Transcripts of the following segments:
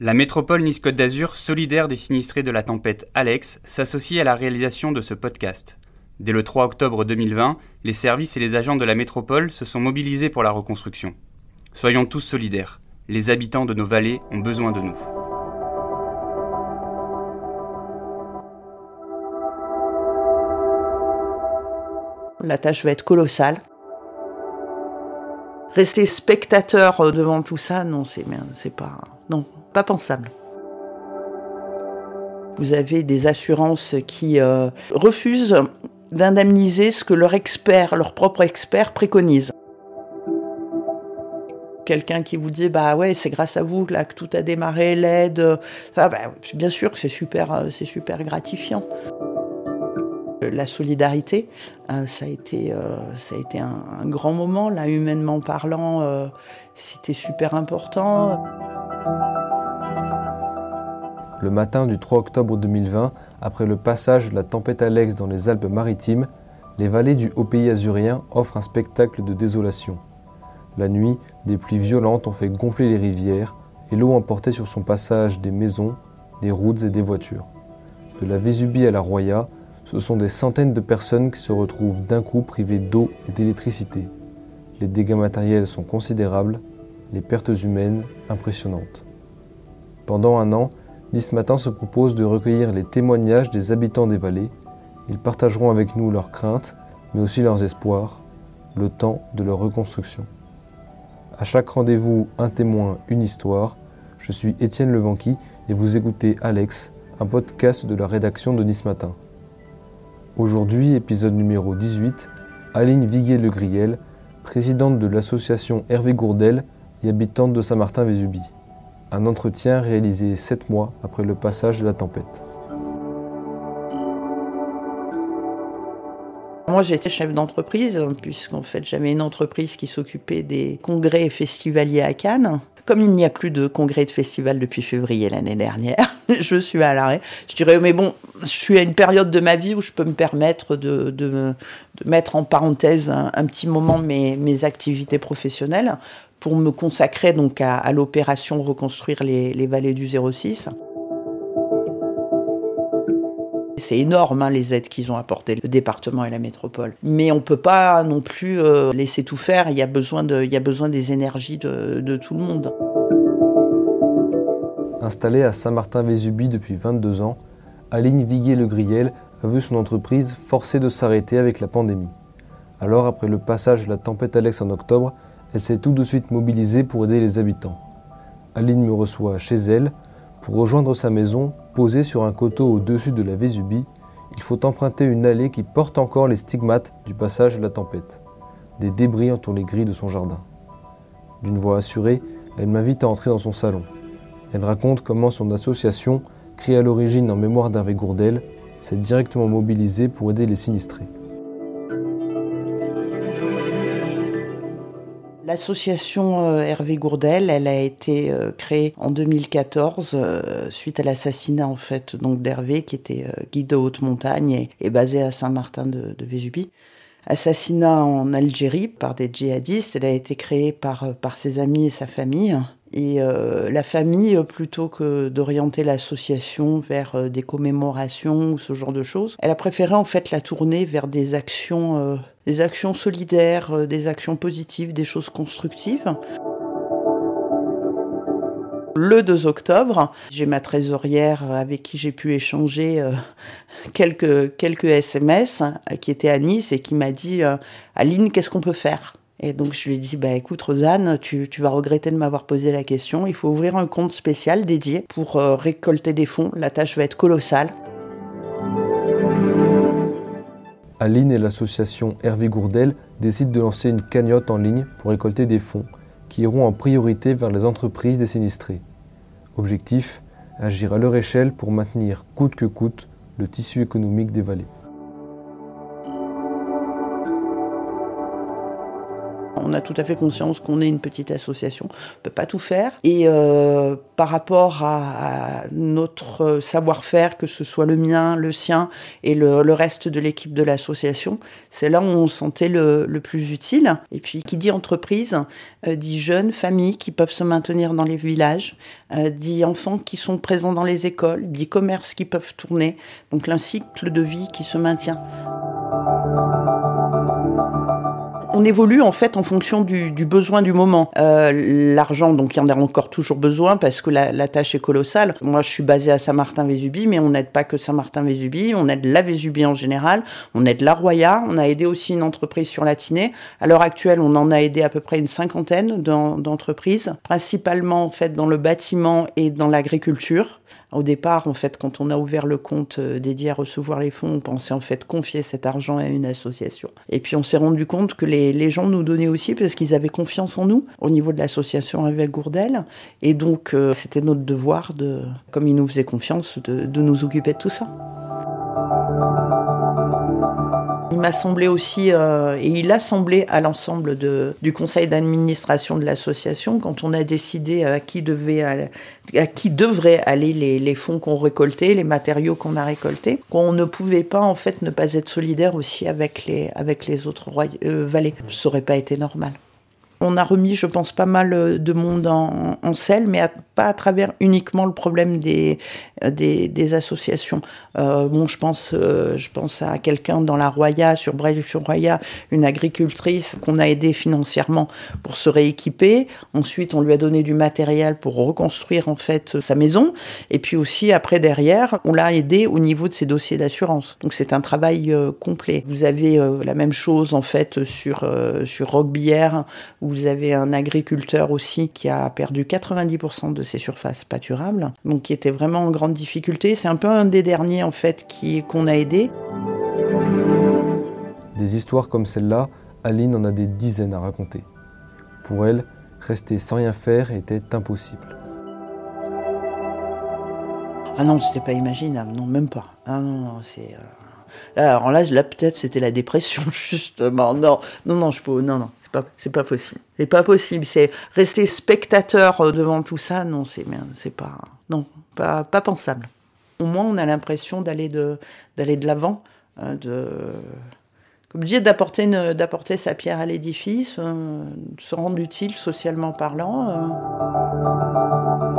La métropole Nice-Côte d'Azur, solidaire des sinistrés de la tempête Alex, s'associe à la réalisation de ce podcast. Dès le 3 octobre 2020, les services et les agents de la métropole se sont mobilisés pour la reconstruction. Soyons tous solidaires. Les habitants de nos vallées ont besoin de nous. La tâche va être colossale. Rester spectateur devant tout ça, non, c'est c'est pas non, pas pensable. Vous avez des assurances qui euh, refusent d'indemniser ce que leur expert, leur propre expert préconise. Quelqu'un qui vous dit bah ouais c'est grâce à vous que tout a démarré l'aide, bah, bien sûr que c'est super, euh, c'est super gratifiant. La solidarité, euh, ça a été, ça a été un, grand moment là humainement parlant, c'était super important. Le matin du 3 octobre 2020, après le passage de la tempête Alex dans les Alpes-Maritimes, les vallées du haut pays azurien offrent un spectacle de désolation. La nuit, des pluies violentes ont fait gonfler les rivières et l'eau emportait sur son passage des maisons, des routes et des voitures. De la Vésubie à la Roya, ce sont des centaines de personnes qui se retrouvent d'un coup privées d'eau et d'électricité. Les dégâts matériels sont considérables, les pertes humaines impressionnantes. Pendant un an, Nice Matin se propose de recueillir les témoignages des habitants des vallées. Ils partageront avec nous leurs craintes, mais aussi leurs espoirs, le temps de leur reconstruction. À chaque rendez-vous, un témoin, une histoire. Je suis Étienne Levanqui et vous écoutez Alex, un podcast de la rédaction de Nice Matin. Aujourd'hui, épisode numéro 18, Aline Viguier-Le Griel, présidente de l'association Hervé Gourdel et habitante de Saint-Martin-Vésubie un entretien réalisé sept mois après le passage de la tempête. Moi, j'étais chef d'entreprise, puisqu'en fait, j'avais une entreprise qui s'occupait des congrès festivaliers à Cannes. Comme il n'y a plus de congrès de festival depuis février l'année dernière, je suis à l'arrêt. Je dirais, mais bon, je suis à une période de ma vie où je peux me permettre de, mettre en parenthèse un, petit moment mes activités professionnelles pour me consacrer donc à, l'opération reconstruire les, vallées du 06. C'est énorme hein, les aides qu'ils ont apportées, le département et la métropole. Mais on ne peut pas non plus euh, laisser tout faire, il y a besoin, des énergies de, tout le monde. Installée à Saint-Martin-Vésubie depuis 22 ans, Aline Viguier-Le a vu son entreprise forcée de s'arrêter avec la pandémie. Alors, après le passage de la tempête Alex en octobre, elle s'est tout de suite mobilisée pour aider les habitants. Aline me reçoit chez elle. Pour rejoindre sa maison, posée sur un coteau au-dessus de la Vésubie, il faut emprunter une allée qui porte encore les stigmates du passage de la tempête. Des débris entourent les grilles de son jardin. D'une voix assurée, elle m'invite à entrer dans son salon. Elle raconte comment son association, créée à l'origine en mémoire d'Hervé Gourdel, s'est directement mobilisée pour aider les sinistrés. L'association euh, Hervé Gourdel, elle a été euh, créée en 2014 euh, suite à l'assassinat en fait donc d'Hervé qui était guide de haute montagne et, basé à Saint-Martin de, de, Vésubie. Assassinat en Algérie par des djihadistes. Elle a été créée par par ses amis et sa famille. Et la famille, plutôt que d'orienter l'association vers des commémorations ou ce genre de choses, elle a préféré en fait la tourner vers des actions des actions solidaires, euh, des actions positives, des choses constructives. Le 2 octobre, j'ai ma trésorière avec qui j'ai pu échanger euh, quelques, quelques SMS euh, qui était à Nice et qui m'a dit Aline, qu'est-ce qu'on peut faire? Et donc je lui ai dit, bah écoute Rosanne, tu, tu vas regretter de m'avoir posé la question, il faut ouvrir un compte spécial dédié pour récolter des fonds, la tâche va être colossale. Aline et l'association Hervé Gourdel décident de lancer une cagnotte en ligne pour récolter des fonds qui iront en priorité vers les entreprises des sinistrés. Objectif agir à leur échelle pour maintenir coûte que coûte le tissu économique des vallées. On a tout à fait conscience qu'on est une petite association, on peut pas tout faire. Et euh, par rapport à, notre savoir-faire, que ce soit le mien, le sien et le, reste de l'équipe de l'association, c'est là où on sentait le, plus utile. Et puis, qui dit entreprise, euh, dit jeunes, familles qui peuvent se maintenir dans les villages, euh, dit enfants qui sont présents dans les écoles, dit commerces qui peuvent tourner. Donc, un cycle de vie qui se maintient on évolue en fait en fonction du, besoin du moment. Euh, l'argent, donc il y en a encore toujours besoin parce que la, tâche est colossale. Moi, je suis basée à Saint-Martin-Vésubie, mais on n'aide pas que Saint-Martin-Vésubie, on aide la Vésubie en général, on aide la Roya, on a aidé aussi une entreprise sur la Tinée. À l'heure actuelle, on en a aidé à peu près une cinquantaine d'entreprises, principalement en fait dans le bâtiment et dans l'agriculture. Au départ, en fait, quand on a ouvert le compte euh, dédié à recevoir les fonds, on pensait en fait confier cet argent à une association. Et puis on s'est rendu compte que les, gens nous donnaient aussi parce qu'ils avaient confiance en nous au niveau de l'association avec Gourdel. Et donc euh, c'était notre devoir, de, comme ils nous faisaient confiance, de nous occuper de tout ça. Il m'a semblé aussi, euh, et il a semblé à l'ensemble du conseil d'administration de l'association, quand on a décidé à qui, devait à qui devraient aller les, fonds qu'on récoltait, les matériaux qu'on a récoltés, qu'on ne pouvait pas en fait ne pas être solidaire aussi avec les, avec les autres euh, vallées. Ça n'aurait pas été normal. On a remis, je pense, pas mal euh, de monde en, selle, mais pas à travers uniquement le problème des, euh, associations. Euh, bon, je pense, je pense à quelqu'un dans la Roya, sur sur Roya, une agricultrice qu'on a aidée financièrement pour se rééquiper. Ensuite, on lui a donné du matériel pour reconstruire en fait sa maison. Et puis aussi, après, derrière, on l'a aidé au niveau de ses dossiers d'assurance. Donc c'est un travail complet. Vous avez la même chose en fait sur, sur Roquebière, vous avez un agriculteur aussi qui a perdu 90% de ses surfaces pâturables, donc qui était vraiment en grande difficulté. C'est un peu un des derniers en fait qu'on a aidé. Des histoires comme celle-là, Aline en a des dizaines à raconter. Pour elle, rester sans rien faire était impossible. Ah non, c'était pas imaginable, non, même pas. Ah non, non c'est. Euh, alors là, là peut-être c'était la dépression, justement. Non, non, non, je peux. Non, non. C'est pas, c'est pas possible. C'est pas possible. C'est rester spectateur euh, devant tout ça. Non, c'est, c'est pas, non, pas, pas pensable. Au moins, on a l'impression d'aller de, d'aller de l'avant, hein, de, comme je d'apporter, d'apporter sa pierre à l'édifice, euh, de se rendre utile socialement parlant. Euh.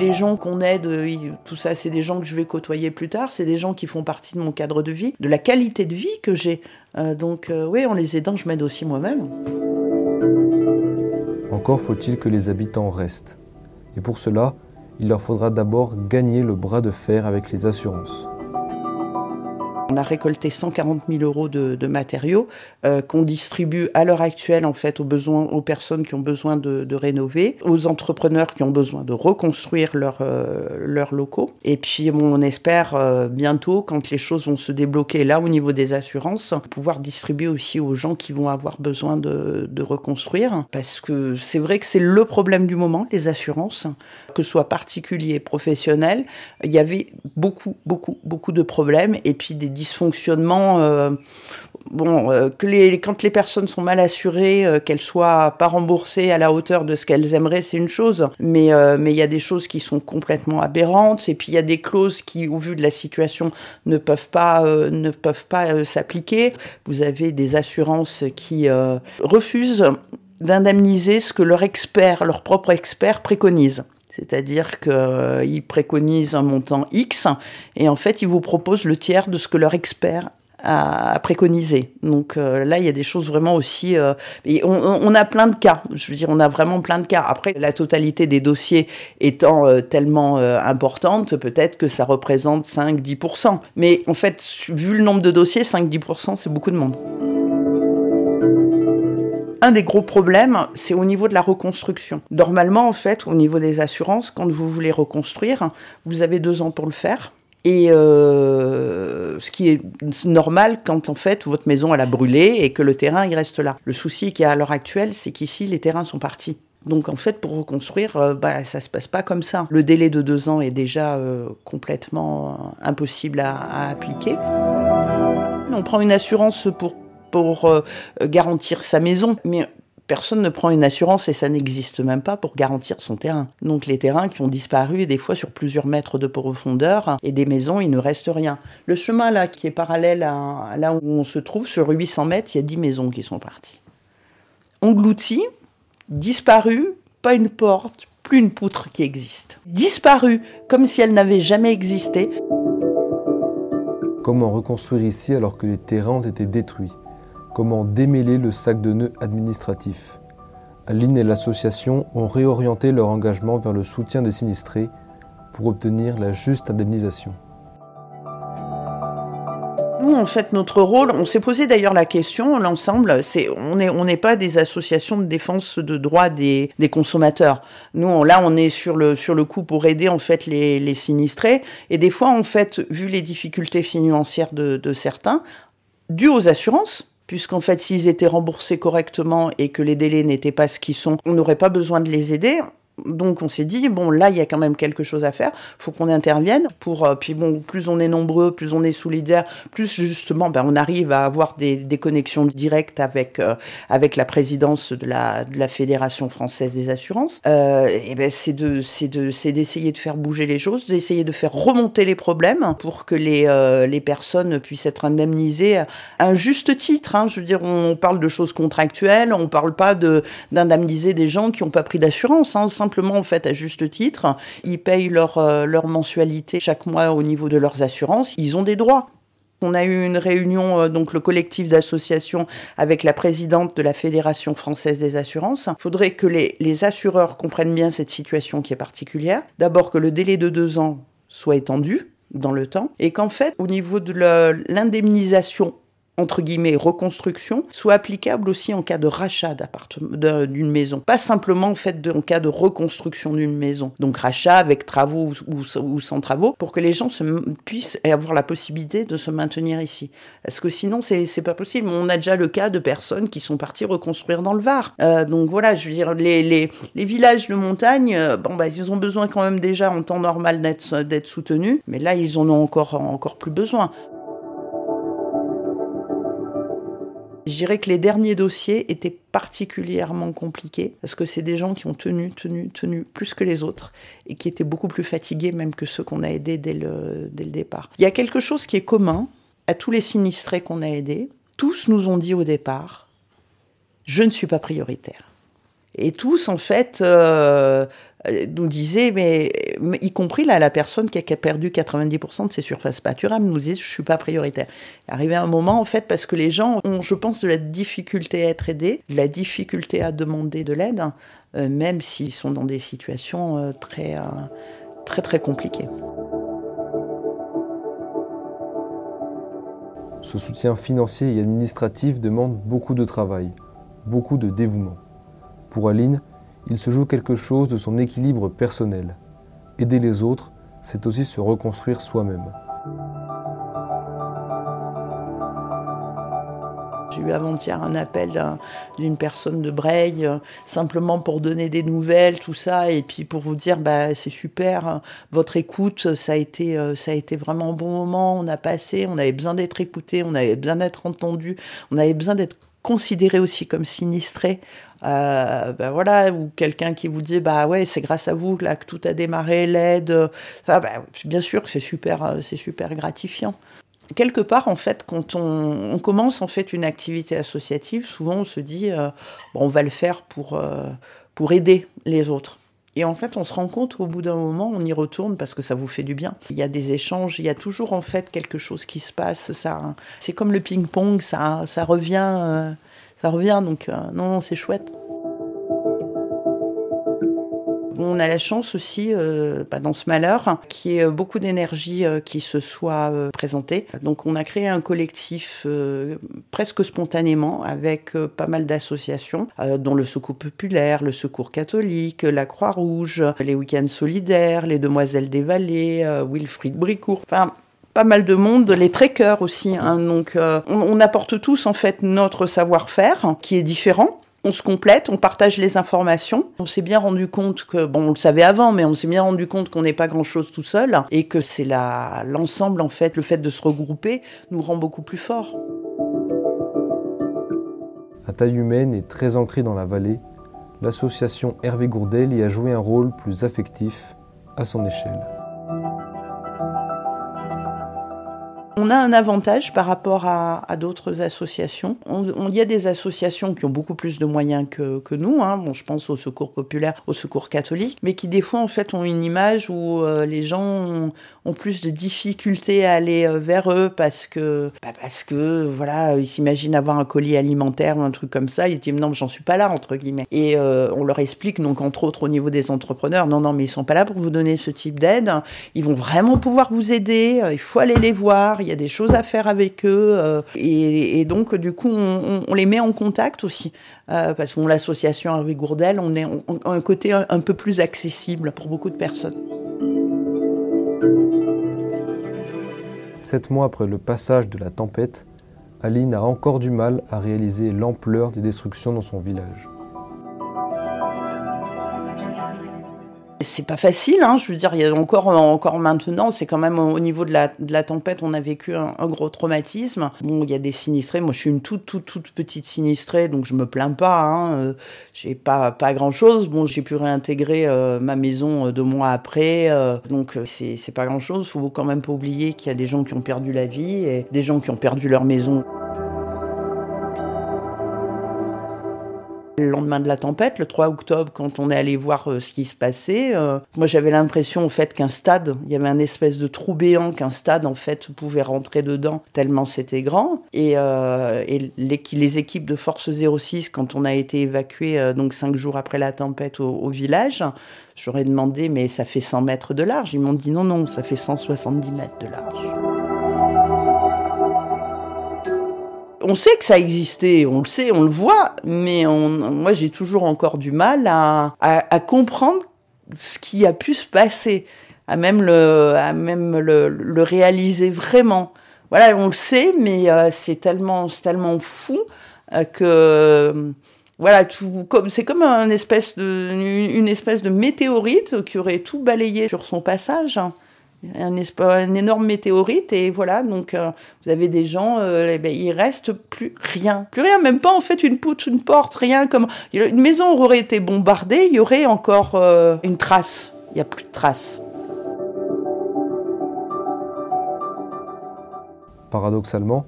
Les gens qu'on aide, tout ça, c'est des gens que je vais côtoyer plus tard, c'est des gens qui font partie de mon cadre de vie, de la qualité de vie que j'ai. Euh, donc euh, oui, en les aidant, je m'aide aussi moi-même. Encore faut-il que les habitants restent. Et pour cela, il leur faudra d'abord gagner le bras de fer avec les assurances. On a récolté 140 000 euros de, matériaux euh, qu'on distribue à l'heure actuelle en fait aux besoins, aux personnes qui ont besoin de, rénover, aux entrepreneurs qui ont besoin de reconstruire euh, leurs locaux. Et puis on espère euh, bientôt, quand les choses vont se débloquer là au niveau des assurances, pouvoir distribuer aussi aux gens qui vont avoir besoin de, de reconstruire. Parce que c'est vrai que c'est le problème du moment, les assurances, que ce soit particulier, professionnel. Il y avait beaucoup, beaucoup, beaucoup de problèmes et puis des dysfonctionnements. Euh, bon, euh, quand les personnes sont mal assurées, euh, qu'elles soient pas remboursées à la hauteur de ce qu'elles aimeraient, c'est une chose. Mais mais il y a des choses qui sont complètement aberrantes. Et puis il y a des clauses qui, au vu de la situation, ne peuvent pas ne peuvent pas s'appliquer. Vous avez des assurances qui refusent d'indemniser ce que leur expert, leur propre expert préconise. C'est-à-dire qu'ils préconisent un montant X et en fait, ils vous proposent le tiers de ce que leur expert a préconisé. Donc euh, là, il y a des choses vraiment aussi. Euh, on, a plein de cas. Je veux dire, on a vraiment plein de cas. Après, la totalité des dossiers étant euh, tellement importante, peut-être que ça représente 5-10%. Mais en fait, vu le nombre de dossiers, 5-10%, c'est beaucoup de monde. Un des gros problèmes, c'est au niveau de la reconstruction. Normalement, en fait, au niveau des assurances, quand vous voulez reconstruire, vous avez deux ans pour le faire. Et euh, ce qui est normal quand en fait votre maison elle a brûlé et que le terrain il reste là. Le souci qu'il y a à l'heure actuelle, c'est qu'ici les terrains sont partis. Donc en fait, pour reconstruire, euh, bah, ça se passe pas comme ça. Le délai de deux ans est déjà euh, complètement impossible à, à appliquer. On prend une assurance pour pour euh, garantir sa maison. Mais personne ne prend une assurance et ça n'existe même pas pour garantir son terrain. Donc les terrains qui ont disparu, des fois sur plusieurs mètres de profondeur, et des maisons, il ne reste rien. Le chemin là, qui est parallèle à, là où on se trouve, sur 800 mètres, il y a 10 maisons qui sont parties. Englouties, disparues, pas une porte, plus une poutre qui existe. Disparues, comme si elles n'avaient jamais existé. Comment reconstruire ici alors que les terrains ont été détruits? Comment démêler le sac de nœuds administratif Aline et l'association ont réorienté leur engagement vers le soutien des sinistrés pour obtenir la juste indemnisation. Nous, en fait, notre rôle, on s'est posé d'ailleurs la question, l'ensemble, c'est on n'est on pas des associations de défense de droits des, consommateurs. Nous, là, on est sur le coup pour aider en fait les, les sinistrés. Et des fois, en fait, vu les difficultés financières de, de certains, dues aux assurances, puisqu'en fait, s'ils étaient remboursés correctement et que les délais n'étaient pas ce qu'ils sont, on n'aurait pas besoin de les aider donc on s'est dit bon là il y a quand même quelque chose à faire, faut qu'on intervienne pour euh, puis bon plus on est nombreux, plus on est solidaires, plus justement ben, on arrive à avoir des, des connexions directes avec euh, avec la présidence de la de la fédération française des assurances. Euh, et ben c'est de c'est de c'est d'essayer de faire bouger les choses, d'essayer de faire remonter les problèmes pour que les euh, les personnes puissent être indemnisées à un juste titre. Hein. Je veux dire on parle de choses contractuelles, on parle pas de d'indemniser des gens qui n'ont pas pris d'assurance. Hein, simplement en fait à juste titre. Ils payent leur, euh, leur mensualité chaque mois au niveau de leurs assurances. Ils ont des droits. On a eu une réunion, euh, donc le collectif d'associations, avec la présidente de la Fédération française des assurances. Il faudrait que les, les assureurs comprennent bien cette situation qui est particulière. D'abord que le délai de deux ans soit étendu dans le temps et qu'en fait, au niveau de l'indemnisation entre guillemets, reconstruction, soit applicable aussi en cas de rachat d'une maison. Pas simplement en fait en cas de reconstruction d'une maison. Donc rachat avec travaux ou, sans travaux, pour que les gens se, puissent avoir la possibilité de se maintenir ici. Parce que sinon, c'est pas possible. On a déjà le cas de personnes qui sont parties reconstruire dans le Var. Euh, donc voilà, je veux dire, les, les, les villages de montagne, euh, bon, bah, ils ont besoin quand même déjà en temps normal d'être soutenus, mais là, ils en ont encore, encore plus besoin. Je dirais que les derniers dossiers étaient particulièrement compliqués parce que c'est des gens qui ont tenu, tenu, tenu plus que les autres et qui étaient beaucoup plus fatigués même que ceux qu'on a aidés dès le, dès le départ. Il y a quelque chose qui est commun à tous les sinistrés qu'on a aidés. Tous nous ont dit au départ, je ne suis pas prioritaire. Et tous, en fait, euh, nous disaient, mais, y compris là, la personne qui a perdu 90% de ses surfaces pâturables, nous disait, je suis pas prioritaire. Arrivé un moment, en fait, parce que les gens ont, je pense, de la difficulté à être aidés, de la difficulté à demander de l'aide, euh, même s'ils sont dans des situations euh, très, très, très compliquées. Ce soutien financier et administratif demande beaucoup de travail, beaucoup de dévouement. Pour Aline, il se joue quelque chose de son équilibre personnel. Aider les autres, c'est aussi se reconstruire soi-même. J'ai eu avant-hier un appel d'une personne de Breil, euh, simplement pour donner des nouvelles, tout ça, et puis pour vous dire, bah, c'est super, votre écoute, ça a été, euh, ça a été vraiment un bon moment, on a passé, on avait besoin d'être écouté, on avait besoin d'être entendu, on avait besoin d'être considéré aussi comme sinistré. Euh, ben voilà, ou quelqu'un qui vous dit bah ouais c'est grâce à vous là que tout a démarré, l'aide, ça, ben, bien sûr c'est super, euh, c'est super gratifiant. Quelque part en fait, quand on, commence en fait une activité associative, souvent on se dit euh, bon, on va le faire pour euh, pour aider les autres. Et en fait, on se rend compte au bout d'un moment, on y retourne parce que ça vous fait du bien. Il y a des échanges, il y a toujours en fait quelque chose qui se passe. Ça, c'est comme le ping-pong, ça, ça revient, euh, ça revient. Donc euh, non, c'est chouette on a la chance aussi, euh, bah, dans ce malheur, qu'il y ait beaucoup d'énergie euh, qui se soit euh, présentée. Donc on a créé un collectif euh, presque spontanément avec euh, pas mal d'associations, euh, dont le Secours populaire, le Secours catholique, la Croix-Rouge, les Week-ends solidaires, les Demoiselles des Vallées, Wilfried Bricourt. Enfin, pas mal de monde, les trekkers aussi. Hein, donc, on, on apporte tous en fait notre savoir-faire qui est différent on se complète, on partage les informations. On s'est bien rendu compte que, bon, on le savait avant, mais on s'est bien rendu compte qu'on n'est pas grand-chose tout seul et que c'est l'ensemble, en fait, le fait de se regrouper nous rend beaucoup plus forts. À taille humaine et très ancrée dans la vallée, l'association Hervé Gourdel y a joué un rôle plus affectif à son échelle. On a un avantage par rapport à, d'autres associations. Il y a des associations qui ont beaucoup plus de moyens que, nous. Hein. Bon, je pense au secours populaire, au secours catholique, mais qui des fois en fait ont une image où euh, les gens ont, plus de difficultés à aller euh, vers eux parce que bah, parce que voilà ils s'imaginent avoir un colis alimentaire ou un truc comme ça. Ils disent non j'en suis pas là entre guillemets. Et euh, on leur explique donc entre autres au niveau des entrepreneurs non non mais ils sont pas là pour vous donner ce type d'aide. Ils vont vraiment pouvoir vous aider. Il faut aller les voir y a des choses à faire avec eux. Euh, et, donc, du coup, on, les met en contact aussi. Euh, parce que l'association Hervé Gourdel, on est un côté un, peu plus accessible pour beaucoup de personnes. Sept mois après le passage de la tempête, Aline a encore du mal à réaliser l'ampleur des destructions dans son village. C'est pas facile, hein, je veux dire, il y a encore, encore maintenant, c'est quand même au niveau de la, de la tempête, on a vécu un, gros traumatisme. Bon, il y a des sinistrés, moi je suis une toute, toute, toute petite sinistrée, donc je me plains pas, hein, euh, j'ai pas, pas grand chose. Bon, j'ai pu réintégrer euh, ma maison euh, deux mois après, donc c'est, c'est pas grand chose. Faut quand même pas oublier qu'il y a des gens qui ont perdu la vie et des gens qui ont perdu leur maison. Le lendemain de la tempête, le 3 octobre, quand on est allé voir euh, ce qui se passait, euh, moi j'avais l'impression au fait qu'un stade, il y avait un espèce de trou béant qu'un stade en fait pouvait rentrer dedans tellement c'était grand. Et, euh, les, équipes de Force 06, quand on a été évacué donc cinq jours après la tempête au, au village, j'aurais demandé mais ça fait 100 mètres de large. Ils m'ont dit non non, ça fait 170 mètres de large. On sait que ça existait, on le sait, on le voit, mais moi j'ai toujours encore du mal à, comprendre ce qui a pu se passer, à même le, réaliser vraiment. Voilà, on le sait, mais euh, c'est tellement, fou euh, que voilà, comme c'est comme une espèce de météorite qui aurait tout balayé sur son passage un, un énorme météorite et voilà donc euh, vous avez des gens euh, ben, il reste plus rien. Plus rien même pas en fait une poutre une porte rien comme une maison aurait été bombardée il y aurait encore euh, une trace. Il y a plus de traces. Paradoxalement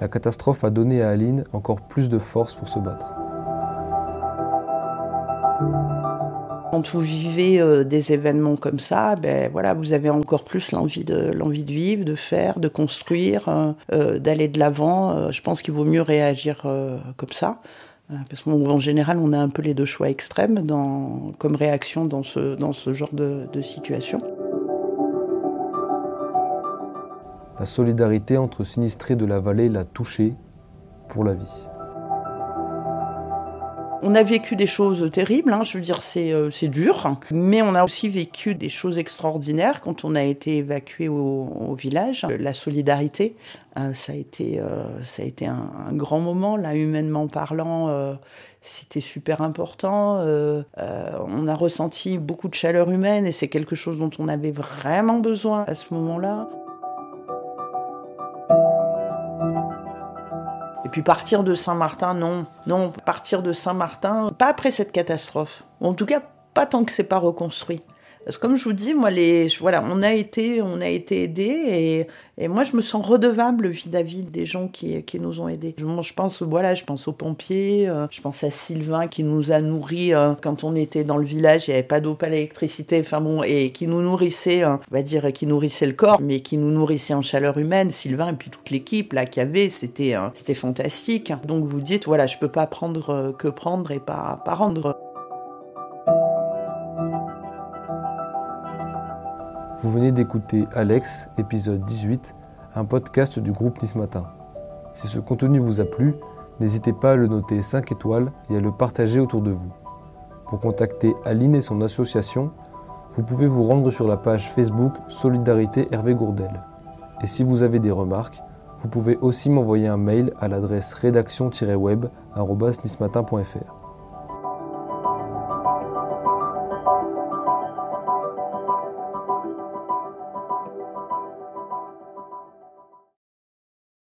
la catastrophe a donné à Aline encore plus de force pour se battre Quand vous vivez euh, des événements comme ça, ben voilà, vous avez encore plus l'envie de de vivre, de faire, de construire, euh, euh, d'aller de l'avant. je pense qu'il vaut mieux réagir comme ça. Parce qu'en général, on a un peu les deux choix extrêmes comme réaction dans ce, dans ce genre de, de situation. La solidarité entre sinistrés de la vallée l'a touché pour la vie on a vécu des choses terribles, hein, je veux dire, euh, c'est dur, mais on a aussi vécu des choses extraordinaires quand on a été évacué au, village. La solidarité, euh, ça a été, euh, ça a été un, grand moment, là, humainement parlant. c'était super important. on a ressenti beaucoup de chaleur humaine et c'est quelque chose dont on avait vraiment besoin à ce moment-là. Puis partir de Saint-Martin, non. Non, partir de Saint-Martin, pas après cette catastrophe. En tout cas, pas tant que c'est pas reconstruit. Parce que comme je vous dis, moi, les, voilà, on a été, on a été aidés et, moi, je me sens redevable vis-à-vis des gens qui, nous ont aidés. Je, je, pense, voilà, je pense aux pompiers, euh, je pense à Sylvain qui nous a nourris euh, quand on était dans le village, il n'y avait pas d'eau, pas d'électricité, enfin bon, et qui nous nourrissait, hein, on va dire, qui nourrissait le corps, mais qui nous nourrissait en chaleur humaine. Sylvain et puis toute l'équipe là qu'il y avait, c'était, euh, c'était fantastique. Donc vous dites, voilà, je peux pas prendre que prendre et pas, pas rendre. Vous venez d'écouter Alex, épisode 18, un podcast du groupe Nice Matin. Si ce contenu vous a plu, n'hésitez pas à le noter 5 étoiles et à le partager autour de vous. Pour contacter Aline et son association, vous pouvez vous rendre sur la page Facebook Solidarité Hervé Gourdel. Et si vous avez des remarques, vous pouvez aussi m'envoyer un mail à l'adresse rédaction-web.nismatin.fr.